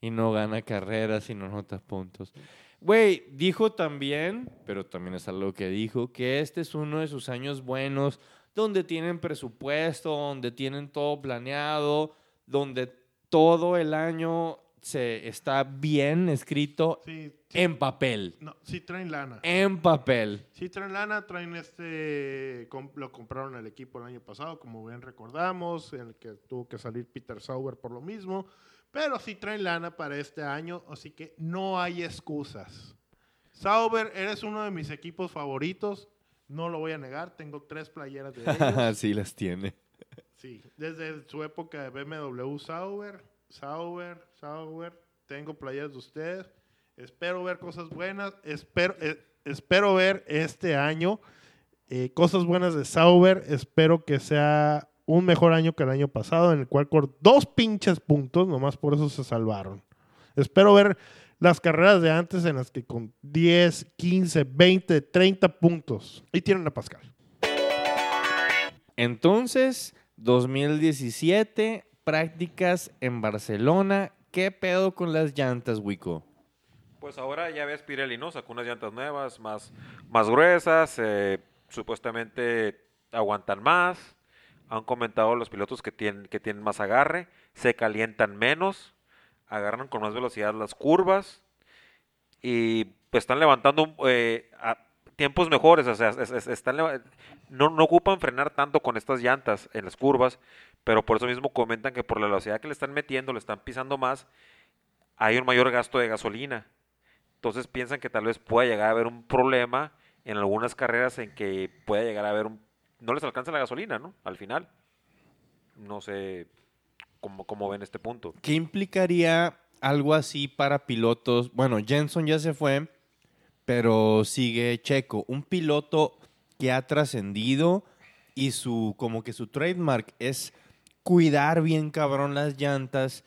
A: Y no gana carreras y no nota puntos. Güey, dijo también, pero también es algo que dijo, que este es uno de sus años buenos, donde tienen presupuesto, donde tienen todo planeado, donde todo el año se está bien escrito
C: Sí,
A: en papel.
C: no, sí traen lana.
A: En papel.
C: Sí traen lana, traen este... lo compraron el equipo el año pasado, como bien recordamos, en el que tuvo que salir Peter Sauber por lo mismo. Pero sí traen lana para este año, así que no hay excusas. Sauber, eres uno de mis equipos favoritos. No lo voy a negar, tengo tres playeras de (laughs) ellos.
A: sí las tiene.
C: Sí, desde su época de BMW Sauber, Sauber, Sauber, tengo playeras de ustedes. Espero ver cosas buenas. Espero, eh, espero ver este año eh, cosas buenas de Sauber. Espero que sea un mejor año que el año pasado, en el cual con dos pinches puntos, nomás por eso se salvaron. Espero ver las carreras de antes en las que con 10, 15, 20, 30 puntos. Y tienen a Pascal.
A: Entonces, 2017, prácticas en Barcelona. ¿Qué pedo con las llantas, Wico?
B: Pues ahora ya ves Pirelli, ¿no? Sacó unas llantas nuevas, más, más gruesas, eh, supuestamente aguantan más. Han comentado los pilotos que tienen, que tienen más agarre, se calientan menos, agarran con más velocidad las curvas y pues están levantando, eh, a- tiempos mejores, o sea, es- es- están no ocupan frenar tanto con estas llantas en las curvas, pero por eso mismo comentan que por la velocidad que le están metiendo, le están pisando más, hay un mayor gasto de gasolina. Entonces piensan que tal vez pueda llegar a haber un problema en algunas carreras en que pueda llegar a haber un... No les alcanza la gasolina, ¿no? Al final. No sé cómo, cómo ven este punto.
A: ¿Qué implicaría algo así para pilotos? Bueno, Jenson ya se fue, pero sigue Checo. Un piloto que ha trascendido y su, como que su trademark es cuidar bien cabrón las llantas.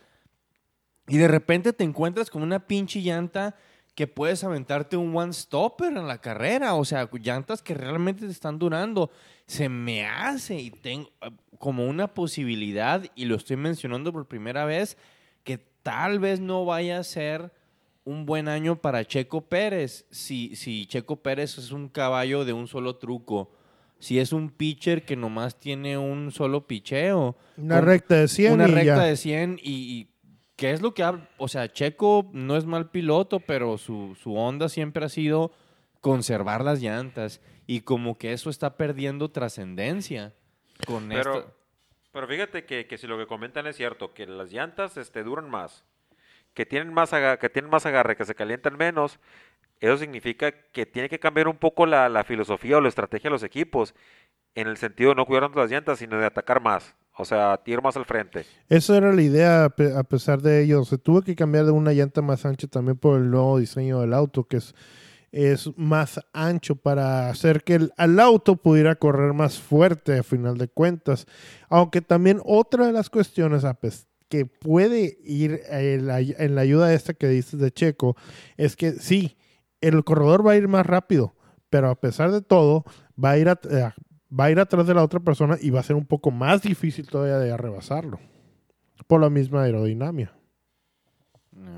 A: Y de repente te encuentras con una pinche llanta que puedes aventarte un one stopper en la carrera. O sea, llantas que realmente te están durando. Se me hace y tengo eh, como una posibilidad, y lo estoy mencionando por primera vez, que tal vez no vaya a ser un buen año para Checo Pérez. Si, si Checo Pérez es un caballo de un solo truco. Si es un pitcher que nomás tiene un solo picheo.
C: Una recta de 100
A: una
C: y
A: recta
C: ya.
A: de 100 y, y ¿qué es lo que habla? O sea, Checo no es mal piloto, pero su, su onda siempre ha sido conservar las llantas y como que eso está perdiendo trascendencia con
B: Pero,
A: esto.
B: pero fíjate que, que si lo que comentan es cierto, que las llantas este, duran más, que tienen más, aga- que tienen más agarre, que se calientan menos, eso significa que tiene que cambiar un poco la, filosofía o la estrategia de los equipos, en el sentido de no cuidar las llantas, sino de atacar más, o sea, ir más al frente.
C: Esa era la idea, a pe- a pesar de ello. Se tuvo que cambiar de una llanta más ancha también por el nuevo diseño del auto, que es, es más ancho para hacer que el, auto pudiera correr más fuerte a final de cuentas. Aunque también otra de las cuestiones que puede ir en la, en la ayuda esta que dices de Checo es que sí, el corredor va a ir más rápido, pero a pesar de todo, va a ir, at- eh, va a ir atrás de la otra persona y va a ser un poco más difícil todavía de rebasarlo por la misma aerodinámica.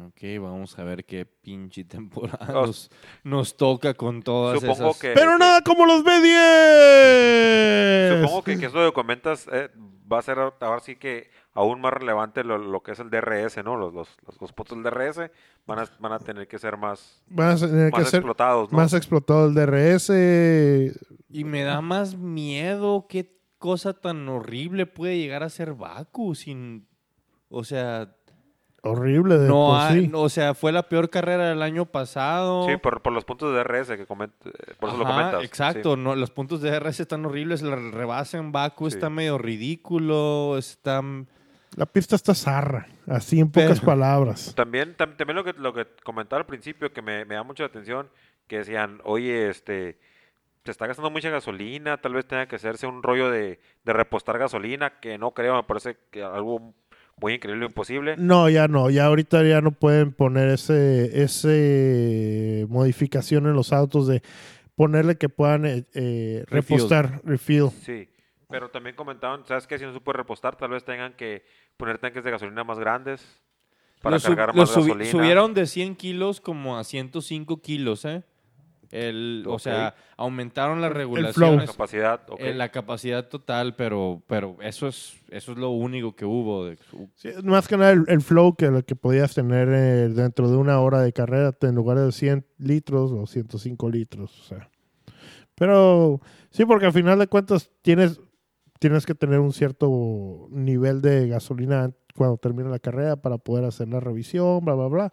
A: Ok, vamos a ver qué pinche (laughs) temporada
B: Os-
A: nos, nos toca con todas
B: Supongo
A: esas...
B: que...
C: Pero
B: que-
C: nada como los B10.
B: Supongo que, que eso que comentas eh, va a ser a- ahora sí que aún más relevante lo, lo que es el DRS, ¿no? Los, los, los, los puntos del DRS van a, van a tener que ser más,
C: van a tener que
B: más
C: ser
B: explotados, ¿no?
C: más explotado el DRS.
A: Y me da más miedo qué cosa tan horrible puede llegar a ser Baku sin... O sea,
C: Horrible de
A: no
C: por
A: hay-
C: sí.
A: no, o sea, fue la peor carrera del año pasado.
B: Sí, por, por los puntos de DRS que coment, por eso lo comentas.
A: Exacto,
B: sí.
A: no, los puntos de DRS están horribles, el rebase en Baku
B: Sí.
A: está medio ridículo, está...
C: La pista está zarra, así en pocas
A: Pero-
C: palabras.
B: También, tam- también lo que lo que comentaba al principio que me, me da mucha atención, que decían, oye, este, se está gastando mucha gasolina, tal vez tenga que hacerse un rollo de, de repostar gasolina, que no creo, me parece que algo muy increíble o imposible.
C: No, ya no, ya ahorita ya no pueden poner ese, ese modificación en los autos de ponerle que puedan eh, eh, repostar, refill.
B: Sí, pero también comentaban, ¿sabes qué? Si no se puede repostar, tal vez tengan que poner tanques de gasolina más grandes para
A: Lo
B: cargar más gasolina.
A: Subieron de 100 kilos como a 105 kilos, ¿eh? El, O sea, aumentaron las
C: flow.
A: regulaciones.
B: capacidad, ok.
A: eh, la capacidad total, pero, pero eso es eso es lo único que hubo. de-
C: Sí, más que nada el, el flow que lo que podías tener eh, dentro de una hora de carrera en lugar de 100 litros o 105 litros. O sea. Pero sí, porque al final de cuentas tienes, tienes que tener un cierto nivel de gasolina cuando termina la carrera para poder hacer la revisión, bla, bla, bla.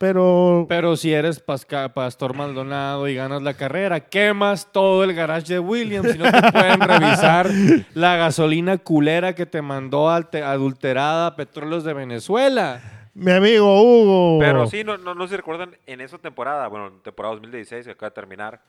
C: Pero,
A: Pero si eres Pasca- Pastor Maldonado y ganas la carrera, quemas todo el garage de Williams y no te (laughs) pueden revisar la gasolina culera que te mandó adulterada Petróleos de Venezuela.
C: mi amigo Hugo.
B: Pero sí, no, no, no se recuerdan, en esa temporada, bueno, en temporada 2016 que acaba de terminar,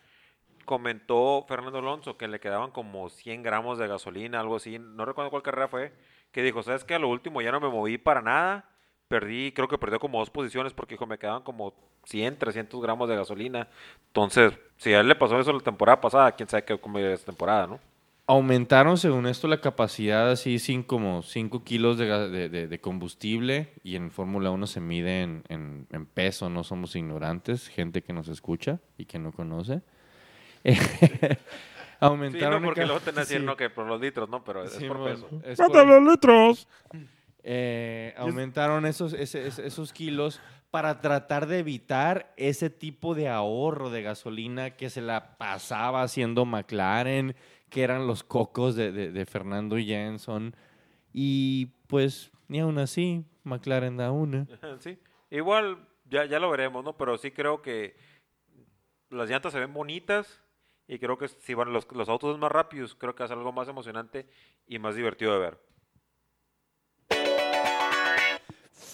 B: comentó Fernando Alonso que le quedaban como 100 gramos de gasolina, algo así, no recuerdo cuál carrera fue, que dijo, ¿sabes qué? A lo último ya no me moví para nada, perdí, creo que perdió como dos posiciones porque dijo, me quedaban como 100, 300 gramos de gasolina. Entonces, si a él le pasó eso la temporada pasada, quién sabe qué cómo irá esta temporada, ¿no?
A: Aumentaron, según esto, la capacidad así sin como 5 kilos de, ga- de- de- de combustible y en Fórmula 1 se mide en, en- en peso, no somos ignorantes, gente que nos escucha y que no conoce. (laughs)
B: Sí,
A: Aumentaron
B: no, porque luego
A: ca-
B: te van a decir,
A: sí.
B: no, que por los litros, ¿no? Pero es
A: Sí,
B: por
A: mon,
B: peso.
A: es por-
C: ¡Mata los litros!
A: Eh, aumentaron esos, ese- esos kilos para tratar de evitar ese tipo de ahorro de gasolina que se la pasaba haciendo McLaren, que eran los cocos de, de- de Fernando Jenson. Y pues, ni aún así, McLaren da una. (laughs)
B: Sí, igual ya, ya lo veremos, ¿no? Pero sí creo que las llantas se ven bonitas y creo que si van los, los autos más rápidos, creo que es algo más emocionante y más divertido de ver.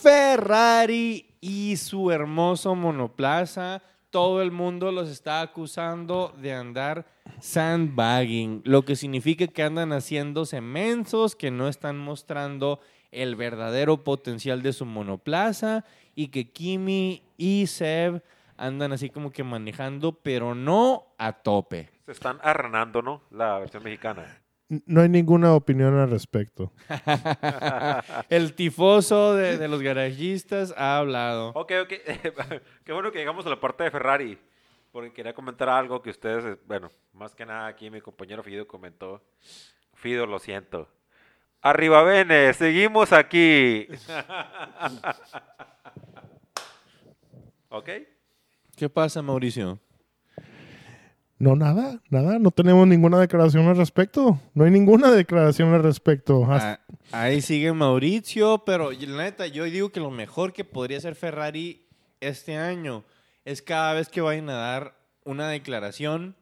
A: Ferrari y su hermoso monoplaza. Todo el mundo los está acusando de andar sandbagging, lo que significa que andan haciéndose mensos, que no están mostrando el verdadero potencial de su monoplaza y que Kimi y Seb andan así como que manejando, pero no a tope.
B: Se están arranando, ¿no? La versión mexicana.
C: No hay ninguna opinión al respecto. (laughs)
A: El tifoso de, de los garajistas ha hablado.
B: Ok, ok. (laughs) Qué bueno que llegamos a la parte de Ferrari. Porque quería comentar algo que ustedes, eh, bueno, más que nada aquí mi compañero Fido comentó. Fido, lo siento. Arriba, Bene, seguimos aquí. (laughs) ok.
A: ¿Qué pasa, Mauricio?
C: No, nada, nada. No tenemos ninguna declaración al respecto. No hay ninguna declaración al respecto.
A: Ah, ahí sigue Mauricio, pero la neta, yo digo que lo mejor que podría hacer Ferrari este año es cada vez que vayan a dar una declaración,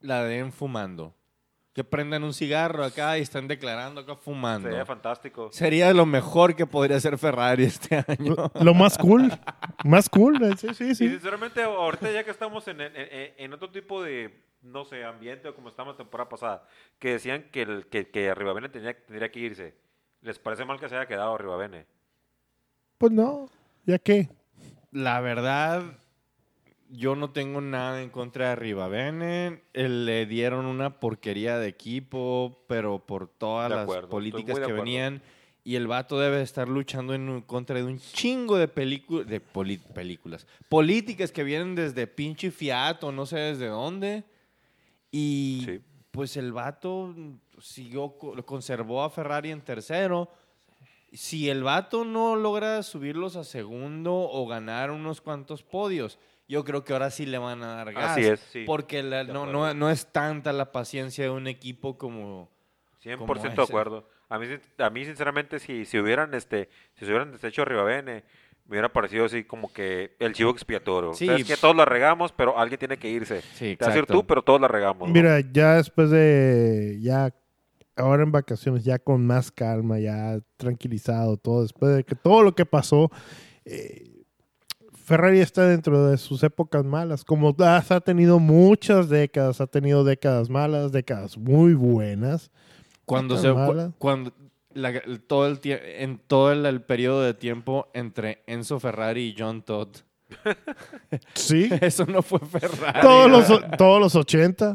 A: la den fumando. Que prendan un cigarro acá y están declarando acá fumando.
B: Sería fantástico.
A: Sería lo mejor que podría hacer Ferrari este año. (laughs)
C: Lo, más cool. Más cool. eh, Sí, sí,
B: Y
C: sí.
B: sinceramente, ahorita ya que estamos en, en- otro tipo de, no sé, ambiente o como estábamos la temporada pasada, que decían que, el, que, que Rivabene tenía, tendría que irse. ¿Les parece mal que se haya quedado Rivabene?
C: Pues no. ¿Ya qué?
A: La verdad, yo no tengo nada en contra de Rivabene. Eh, Le dieron una porquería de equipo, pero por todas
B: De
A: las
B: acuerdo,
A: políticas que venían. Y el vato debe estar luchando en contra de un chingo de, películas de películas. Políticas que vienen desde pinche Fiat o no sé desde dónde. Y
B: Sí.
A: pues el vato siguió, co- conservó a Ferrari en tercero. Si el vato no logra subirlos a segundo o ganar unos cuantos podios, yo creo que ahora sí le van a dar gas.
B: Así es, sí.
A: Porque la- no, no, no es tanta la paciencia de un equipo como...
B: 100%
A: como
B: de acuerdo. A mí, a mí sinceramente, si, si hubieran este, si se hubieran deshecho a Rivabene, me hubiera parecido así como que el chivo expiatorio.
A: Sí.
B: O sea, es que todos la regamos, pero alguien tiene que irse.
A: Sí,
B: Te vas a ir tú, pero todos la regamos. ¿no?
C: Mira, ya después de. Ya. Ahora en vacaciones, ya con más calma, ya tranquilizado todo, después de que todo lo que pasó. eh, Ferrari está dentro de sus épocas malas. Como ha ha tenido muchas décadas, ha tenido décadas malas, décadas muy buenas.
A: Cuando se... cu- Cuando la- todo el en todo el, el periodo de tiempo entre Enzo Ferrari y John Todd. (laughs)
C: Sí. (laughs)
A: Eso no fue Ferrari.
C: todos, los, (laughs) todos los 80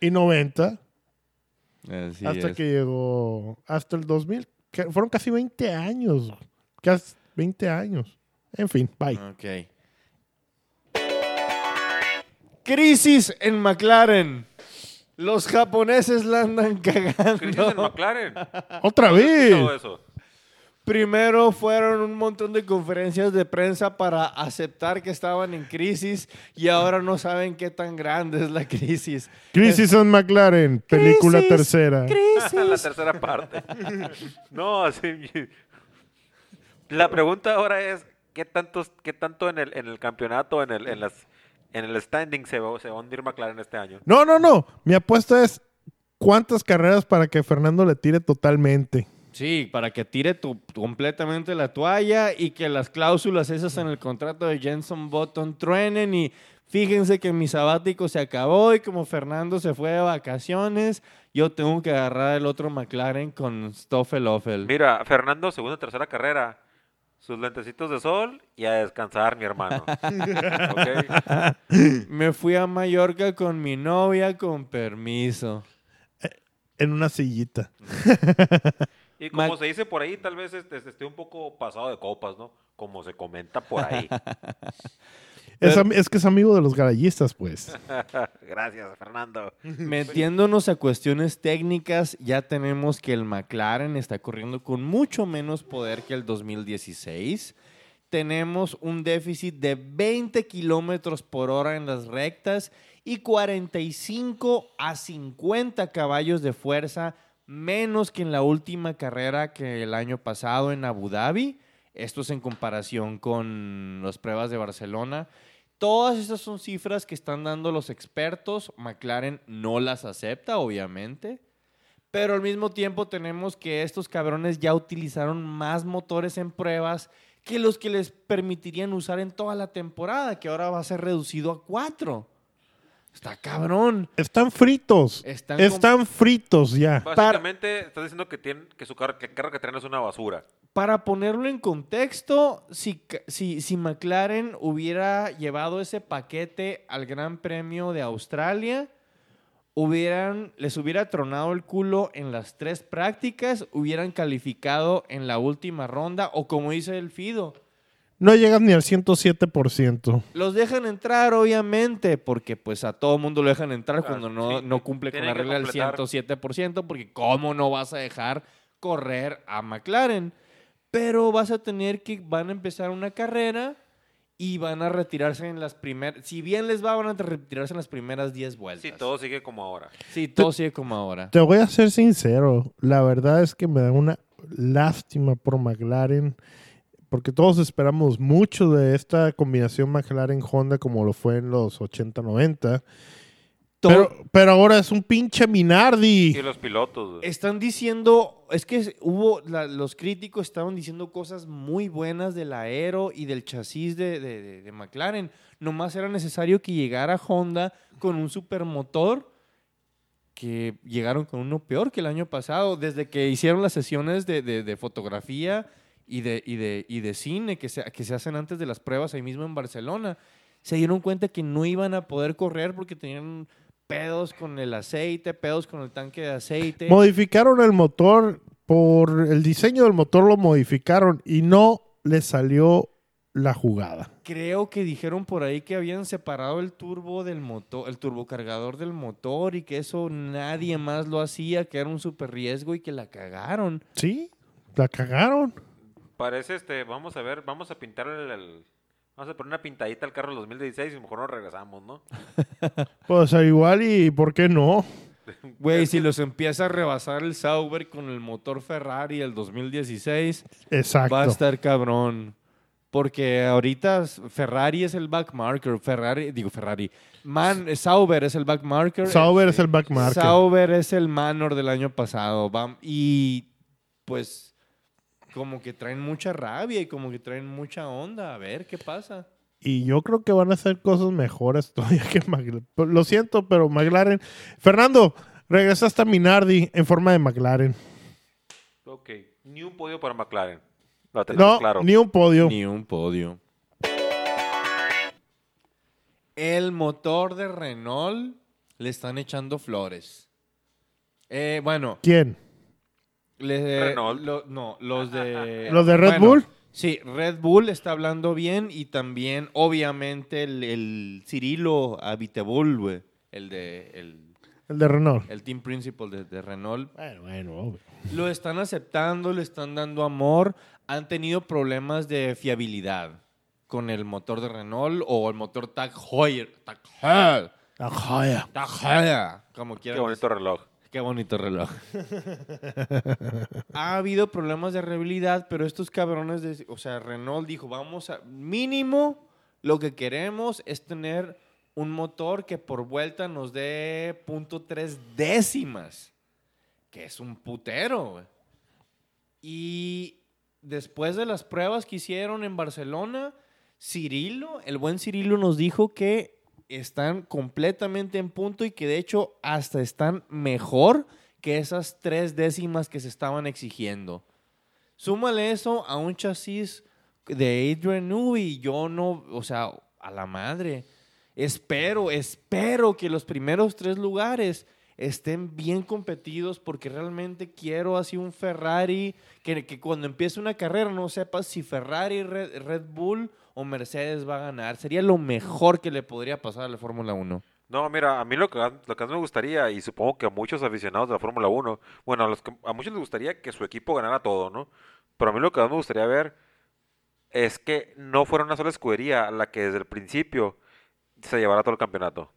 C: y 90.
A: Así
C: hasta
A: es.
C: que llegó. Hasta el 2000. que fueron casi 20 años. Casi 20 años. En fin, bye.
A: Ok. Crisis en McLaren. Los japoneses la andan (laughs)
B: Crisis en
A: cagando.
B: McLaren.
C: ¡Otra
B: ¿No has
C: vez!
B: eso?
A: Primero fueron un montón de conferencias de prensa para aceptar que estaban en crisis y ahora no saben qué tan grande es la crisis.
C: Crisis en McLaren, película
A: Crisis,
C: tercera. (laughs)
B: la
A: Crisis.
B: tercera parte. (laughs) no, sí. La pregunta ahora es, ¿qué, tantos, qué tanto en el, en el campeonato, en el, en las, en el standing se va, se va a hundir McLaren este año?
C: No, no, no. Mi apuesta es cuántas carreras para que Fernando le tire totalmente.
A: Sí, para que tire tu- completamente la toalla y que las cláusulas esas en el contrato de Jenson Button truenen y fíjense que mi sabático se acabó y como Fernando se fue de vacaciones, yo tengo que agarrar el otro McLaren con Stoffel Offel.
B: Mira, Fernando, segunda tercera carrera, sus lentecitos de sol y a descansar, mi hermano. (laughs)
A: Me fui a Mallorca con mi novia con permiso.
C: En una sillita.
B: Y como
A: Mac-
B: se dice por ahí, tal vez este, esté un poco pasado de copas, ¿no? Como se comenta por ahí. (laughs)
C: Es, am- es que es amigo de los garayistas, pues. (laughs)
B: Gracias, Fernando.
A: Metiéndonos a cuestiones técnicas, ya tenemos que el McLaren está corriendo con mucho menos poder que el 2016, tenemos un déficit de 20 kilómetros por hora en las rectas y 45 a 50 caballos de fuerza menos que en la última carrera que el año pasado en Abu Dhabi. Esto es en comparación con las pruebas de Barcelona. Todas estas son cifras que están dando los expertos. McLaren no las acepta, obviamente. Pero al mismo tiempo tenemos que estos cabrones ya utilizaron más motores en pruebas que los que les permitirían usar en toda la temporada, que ahora va a ser reducido a cuatro. Está cabrón.
C: Están fritos.
A: Están
C: fritos ya.
B: Básicamente estás diciendo que, tienen, que su carro, que el carro que traen es una basura.
A: Para ponerlo en contexto, si, si, si McLaren hubiera llevado ese paquete al Gran Premio de Australia, hubieran, les hubiera tronado el culo en las tres prácticas, hubieran calificado en la última ronda, o como dice el Fido,
C: No llegan ni al 107%.
A: los dejan entrar, obviamente, porque pues a todo mundo lo dejan entrar cuando no,
B: sí,
A: no cumple con la regla del
B: completar.
A: 107%, porque ¿cómo no vas a dejar correr a McLaren? Pero vas a tener que, van a empezar una carrera y van a retirarse en las primeras, si bien les va, van a retirarse en las primeras 10 vueltas.
B: Sí, todo sigue como ahora.
A: Sí, todo sigue como ahora.
C: Te voy a ser sincero. La verdad es que me da una lástima por McLaren. Porque todos esperamos mucho de esta combinación McLaren-Honda como lo fue en los 80-90.
A: Todo-
C: Pero, pero ahora es un pinche Minardi.
B: Y los pilotos. güey.
A: Están diciendo, es que hubo, la- los críticos estaban diciendo cosas muy buenas del aero y del chasis de, de- de- de McLaren. Nomás era necesario que llegara Honda con un supermotor que llegaron con uno peor que el año pasado. Desde que hicieron las sesiones de, de- de fotografía y de, y, de, y de cine que se, que se hacen antes de las pruebas ahí mismo en Barcelona, se dieron cuenta que no iban a poder correr porque tenían pedos con el aceite, pedos con el tanque de aceite.
C: Modificaron el motor. Por el diseño del motor lo modificaron y no le salió la jugada.
A: Creo que dijeron por ahí que habían separado el turbo del motor, el turbocargador del motor y que eso nadie más lo hacía, que era un super riesgo y que la cagaron.
C: Sí, la cagaron.
B: Parece este, vamos a ver, vamos a pintar el, el- vamos a poner una pintadita al carro del 2016 y mejor nos regresamos, ¿no? (laughs)
C: Pues al igual y ¿por qué no?
A: Güey, si los empieza a rebasar el Sauber con el motor Ferrari el 2016,
C: Exacto.
A: va a estar cabrón. Porque ahorita Ferrari es el backmarker, Ferrari, digo Ferrari, Man, Sauber es el backmarker.
C: Sauber
A: este,
C: es el backmarker.
A: Sauber es el Manor del año pasado. Y pues como que traen mucha rabia y como que traen mucha onda. A ver qué pasa.
C: Y yo creo que van a hacer cosas mejores (laughs) todavía que McLaren. Lo siento, pero McLaren. Fernando, regresaste a Minardi en forma de McLaren.
B: Ok, ni un podio para McLaren. Lo
C: No,
B: claro.
C: ni un podio.
A: Ni un podio. El motor de Renault le están echando flores. Eh, bueno,
C: ¿Quién?
A: Le-
B: Renault.
A: lo- no, los de... (laughs)
C: ¿Los de Red
A: bueno,
C: Bull?
A: Sí, Red Bull está hablando bien y también, obviamente, el, el Cirilo Abiteboul, güey, el de... El,
C: El de Renault.
A: el team principal de, de Renault.
C: Bueno, bueno, obvio.
A: Lo están aceptando, le están dando amor. Han tenido problemas de fiabilidad con el motor de Renault o el motor Tag Heuer. Tag Heuer. Tag Heuer, Como
B: Qué
A: quieran.
B: bonito reloj.
A: Qué bonito reloj. (laughs) ha habido problemas de reliabilidad, pero estos cabrones, de, o sea, Renault dijo, vamos a, mínimo, lo que queremos es tener un motor que por vuelta nos dé .3 décimas, que es un putero. Y después de las pruebas que hicieron en Barcelona, Cirilo, el buen Cirilo nos dijo que están completamente en punto y que de hecho hasta están mejor que esas tres décimas que se estaban exigiendo. Súmale eso a un chasis de Adrian Newey yo no, o sea, a la madre. Espero, espero que los primeros tres lugares estén bien competidos porque realmente quiero así un Ferrari que, cuando empiece una carrera no sepas si Ferrari, Red Bull o Mercedes va a ganar. Sería lo mejor que le podría pasar a la Fórmula 1.
B: No, mira, a mí lo que, lo que más me gustaría, y supongo que a muchos aficionados de la Fórmula 1, bueno, a, los que- a muchos les gustaría que su equipo ganara todo, ¿no? Pero a mí lo que más me gustaría ver es que no fuera una sola escudería la que desde el principio se llevara todo el campeonato.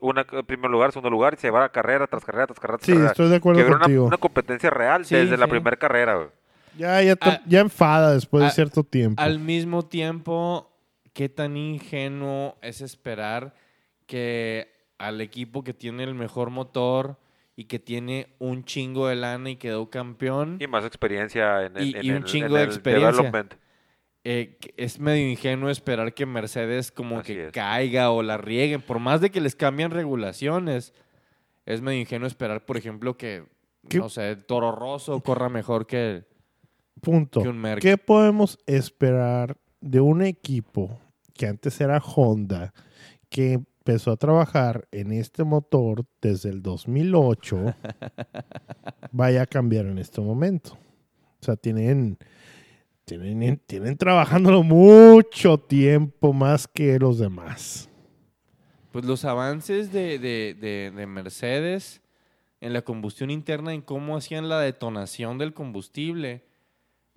B: Una en primer lugar, segundo lugar, y se llevara carrera tras carrera tras carrera. tras
C: Sí,
B: carrera.
C: estoy de acuerdo
B: que hubiera una,
C: contigo.
B: una competencia real
A: Sí,
B: desde la primera carrera. güey.
C: Ya, ya,
A: Ah,
C: ya enfada después de
A: ah,
C: cierto tiempo.
A: Al mismo tiempo, qué tan ingenuo es esperar que al equipo que tiene el mejor motor y que tiene un chingo de lana y quedó campeón,
B: Y más experiencia en, el-
A: Y-
B: en
A: y un
B: el-
A: chingo
B: en
A: de experiencia.
B: development.
A: eh, es medio ingenuo esperar que Mercedes como
B: Así
A: que
B: es.
A: caiga o la rieguen. Por más de que les cambien regulaciones, es medio ingenuo esperar, por ejemplo, que,
C: ¿Qué?
A: no sé, Toro Rosso corra mejor que...
C: Punto.
A: que un Merc.
C: ¿Qué podemos esperar de un equipo que antes era Honda, que empezó a trabajar en este motor desde el 2008, (laughs) vaya a cambiar en este momento? O sea, tienen, tienen, tienen trabajándolo mucho tiempo más que los demás.
A: Pues los avances de, de- de- de Mercedes en la combustión interna, en cómo hacían la detonación del combustible,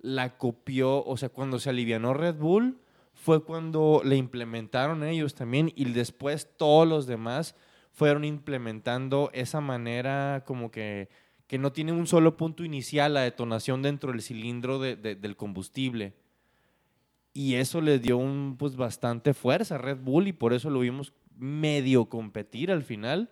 A: la copió, o sea, cuando se alivianó Red Bull, fue cuando le implementaron ellos también y después todos los demás fueron implementando esa manera como que, que no tiene un solo punto inicial la detonación dentro del cilindro de- de- del combustible. Y eso le dio un, pues, bastante fuerza a Red Bull y por eso lo vimos medio competir al final.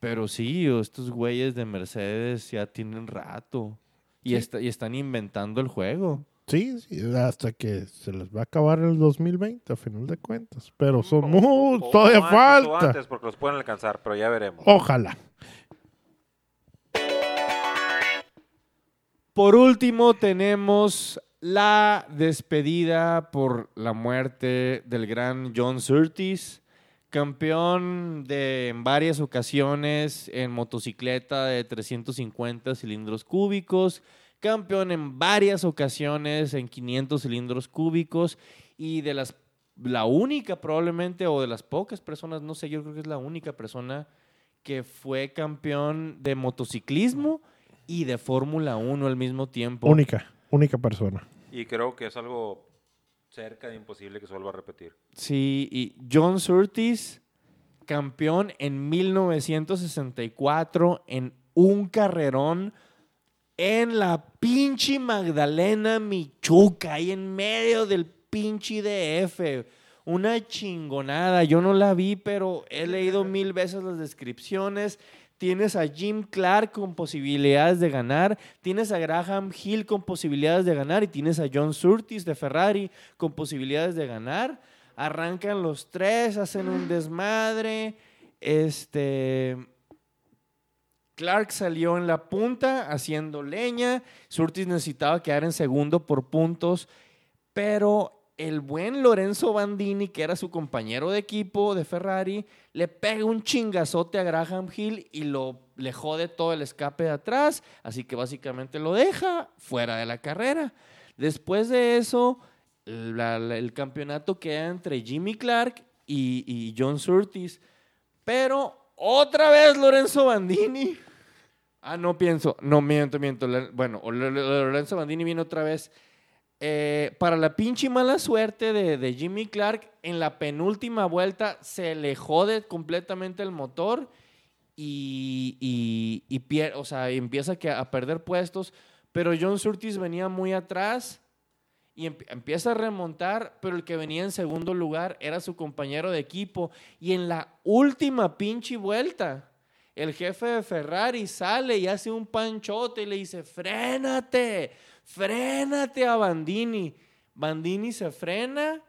A: Pero sí, estos güeyes de Mercedes ya tienen rato y, está- y están inventando el juego.
C: Sí, sí, hasta que se les va a acabar el 2020, a final de cuentas. Pero son muy, todavía
B: antes,
C: falta.
B: antes, porque los pueden alcanzar, pero ya veremos.
C: Ojalá.
A: Por último, tenemos la despedida por la muerte del gran John Surtees, campeón de en varias ocasiones en motocicleta de 350 cilindros cúbicos, campeón en varias ocasiones en 500 cilindros cúbicos y de las la única probablemente o de las pocas personas, no sé, yo creo que es la única persona que fue campeón de motociclismo y de Fórmula 1 al mismo tiempo.
C: Única, única persona.
B: Y creo que es algo cerca de imposible que se vuelva a repetir.
A: Sí, y John Surtees, campeón en 1964 en un carrerón en la pinche Magdalena Michuca, ahí en medio del pinche DF. Una chingonada. Yo no la vi, pero he leído mil veces las descripciones. Tienes a Jim Clark con posibilidades de ganar, tienes a Graham Hill con posibilidades de ganar y tienes a John Surtees de Ferrari con posibilidades de ganar. Arrancan los tres, hacen un desmadre. Este Clark salió en la punta haciendo leña. Surtees necesitaba quedar en segundo por puntos, pero el buen Lorenzo Bandini, que era su compañero de equipo de Ferrari, le pega un chingazote a Graham Hill y lo le jode todo el escape de atrás, así que básicamente lo deja fuera de la carrera. Después de eso, el campeonato queda entre Jimmy Clark y, y John Surtees, pero otra vez Lorenzo Bandini. Ah, no pienso, no miento, miento. Bueno, Lorenzo Bandini viene otra vez. Eh, para la pinche mala suerte de, de Jimmy Clark, en la penúltima vuelta se le jode completamente el motor y, y, y pier- o sea, empieza que a perder puestos. Pero John Surtees venía muy atrás y emp- empieza a remontar, pero el que venía en segundo lugar era su compañero de equipo. Y en la última pinche vuelta, el jefe de Ferrari sale y hace un panchote y le dice, frénate, frénate a Bandini. Bandini se frena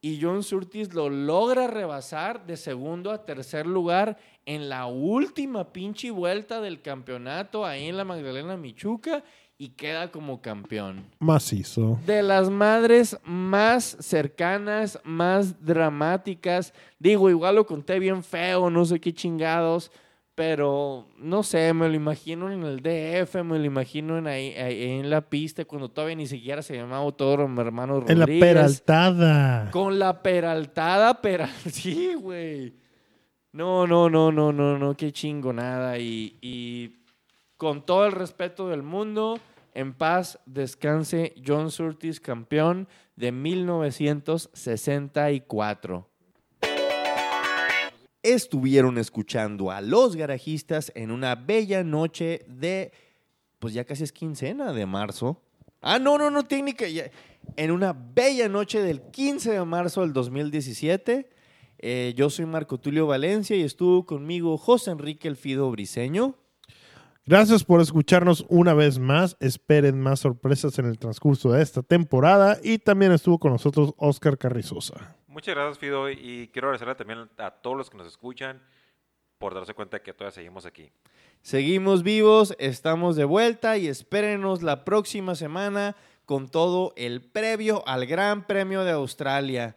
A: y John Surtees lo logra rebasar de segundo a tercer lugar en la última pinche vuelta del campeonato ahí en la Magdalena Michuca y queda como campeón
C: Macizo.
A: de las madres más cercanas, más dramáticas. Digo, igual lo conté bien feo, no sé qué chingados, pero no sé, me lo imagino en el DF, me lo imagino en, ahí, ahí en la pista, cuando todavía ni siquiera se llamaba Autódromo Hermano
C: En la
A: Rodríguez.
C: peraltada.
A: Con la peraltada, peral... (laughs) Sí, güey. No, no, no, no, no, no, qué chingonada. Y, y con todo el respeto del mundo, En paz descanse John Surtees, campeón de 1964. Estuvieron escuchando a los garajistas en una bella noche de, pues ya casi es quincena de marzo. Ah, no, no, no, técnica. ya- En una bella noche del 15 de marzo del 2017. Eh, yo soy Marco Tulio Valencia y estuvo conmigo José Enrique Elfido Briseño.
C: Gracias por escucharnos una vez más. Esperen más sorpresas en el transcurso de esta temporada. Y también estuvo con nosotros Oscar Carrizosa.
B: Muchas gracias, Fido, y quiero agradecerle también a todos los que nos escuchan por darse cuenta que todavía seguimos aquí.
A: Seguimos vivos, estamos de vuelta y espérenos la próxima semana con todo el previo al Gran Premio de Australia.